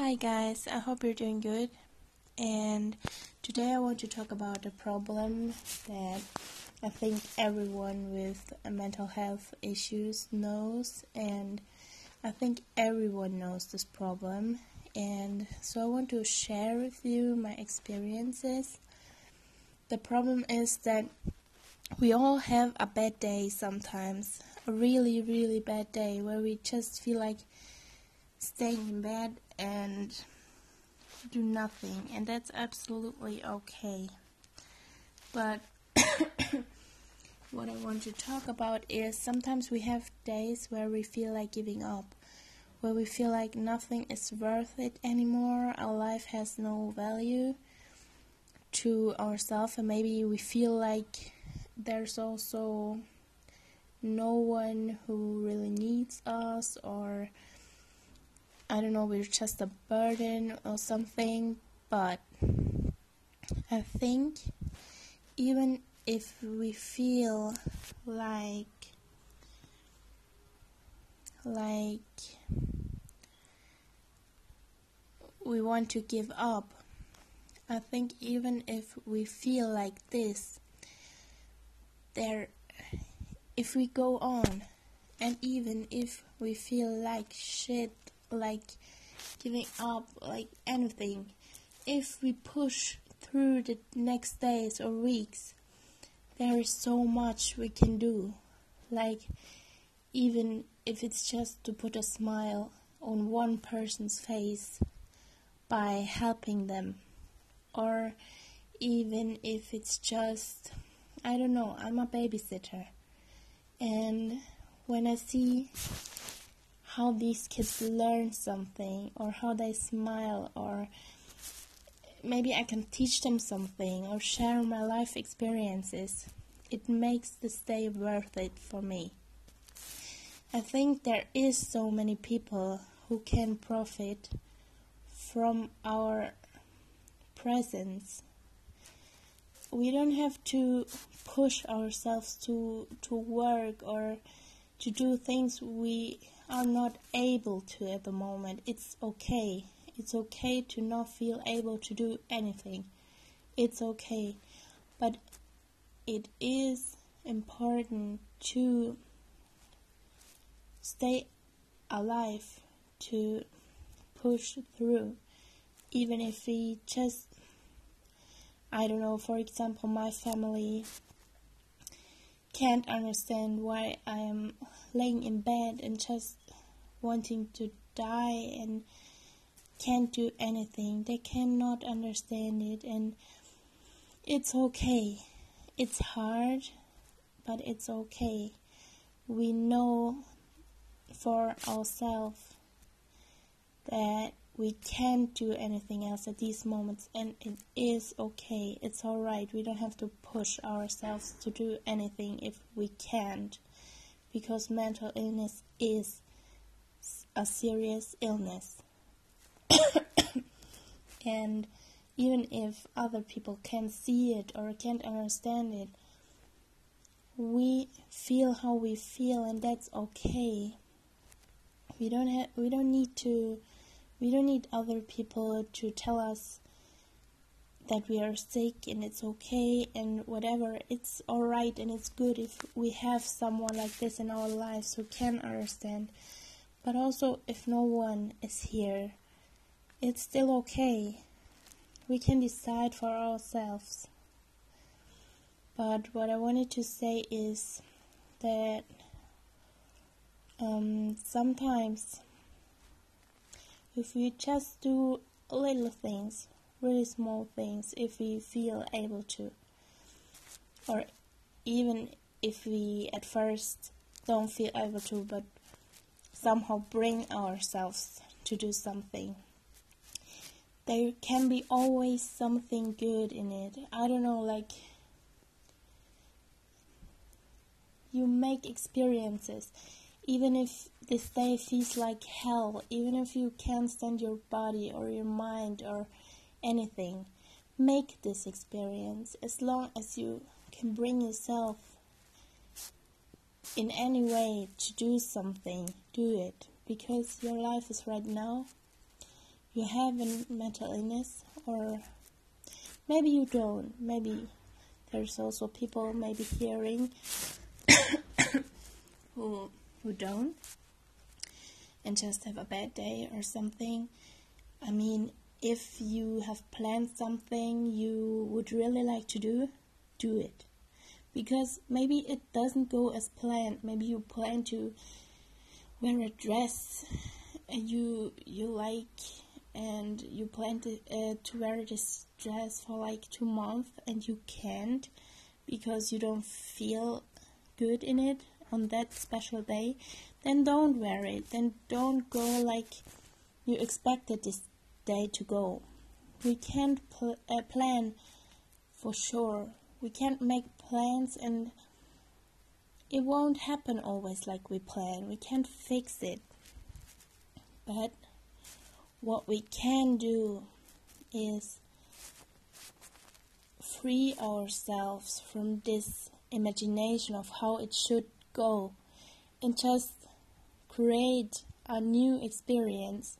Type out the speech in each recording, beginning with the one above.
Hi guys, I hope you're doing good. And today I want to talk about a problem that I think everyone with mental health issues knows, and I think everyone knows this problem. And so I want to share with you my experiences. The problem is that we all have a bad day sometimes, a really, really bad day where we just feel like staying in bed and do nothing, and that's absolutely okay. But what I want to talk about is sometimes we have days where we feel like giving up, where we feel like nothing is worth it anymore, our life has no value to ourselves, and maybe we feel like there's also no one who really needs us or I don't know, we're just a burden or something, but I think even if we feel like like we want to give up, I think even if we feel like this, there if we go on and even if we feel like shit like giving up, like anything. If we push through the next days or weeks, there is so much we can do. Like, even if it's just to put a smile on one person's face by helping them, or even if it's just, I don't know, I'm a babysitter, and when I see how these kids learn something or how they smile or maybe I can teach them something or share my life experiences. It makes this day worth it for me. I think there is so many people who can profit from our presence. We don't have to push ourselves to to work or to do things we are not able to at the moment. It's okay. It's okay to not feel able to do anything. It's okay. But it is important to stay alive, to push through, even if we just, I don't know, for example, my family can't understand why I am laying in bed and just wanting to die and can't do anything. They cannot understand it, and it's okay. It's hard, but it's okay. We know for ourselves that we can't do anything else at these moments, and it is okay. It's alright. We don't have to push ourselves to do anything if we can't, because mental illness is a serious illness. and even if other people can't see it or can't understand it, we feel how we feel, and that's okay. We don't have. We don't need to we don't need other people to tell us that we are sick and it's okay and whatever. It's alright and it's good if we have someone like this in our lives who can understand. But also, if no one is here, it's still okay. We can decide for ourselves. But what I wanted to say is that um, sometimes if we just do little things, really small things, if we feel able to, or even if we at first don't feel able to, but somehow bring ourselves to do something. There can be always something good in it. I don't know, like you make experiences even if this day feels like hell, even if you can't stand your body or your mind or anything, make this experience as long as you can bring yourself in any way to do something, do it. Because your life is right now. you have a mental illness or maybe you don't. Maybe there's also people maybe hearing who who don't and just have a bad day or something. I mean if you have planned something you would really like to do do it. Because maybe it doesn't go as planned. Maybe you plan to wear a dress you you like and you plan to, uh, to wear this dress for like two months and you can't because you don't feel good in it on that special day then don't wear it. Then don't go like you expected this day to go. We can't pl- uh, plan for sure. We can't make plans and it won't happen always like we plan. We can't fix it. But what we can do is free ourselves from this imagination of how it should go and just create a new experience.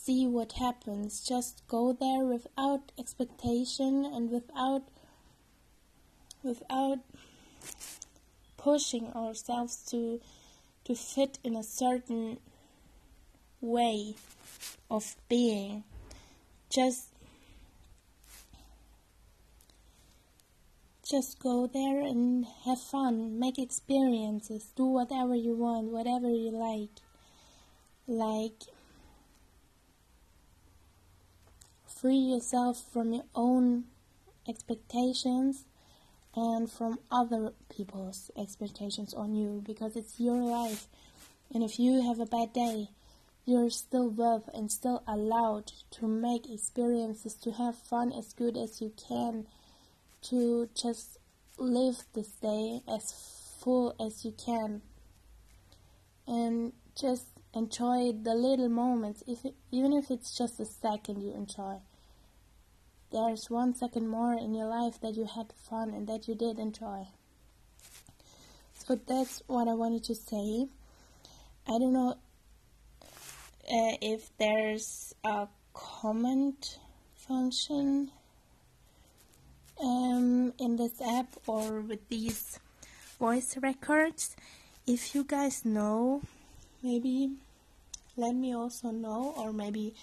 See what happens. Just go there without expectation and without without pushing ourselves to to fit in a certain way of being. Just just go there and have fun, make experiences, do whatever you want, whatever you like. Like free yourself from your own expectations and from other people's expectations on you because it's your life. And if you have a bad day, you're still worth and still allowed to make experiences, to have fun as good as you can, to just live this day as full as you can, and just enjoy the little moments, if it, even if it's just a second you enjoy. There's one second more in your life that you had fun and that you did enjoy. So that's what I wanted to say. I don't know uh, if there's a comment function um, in this app or with these voice records. If you guys know, maybe let me also know, or maybe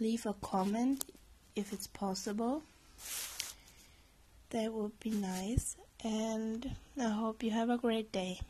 leave a comment if it's possible. That would be nice, and I hope you have a great day.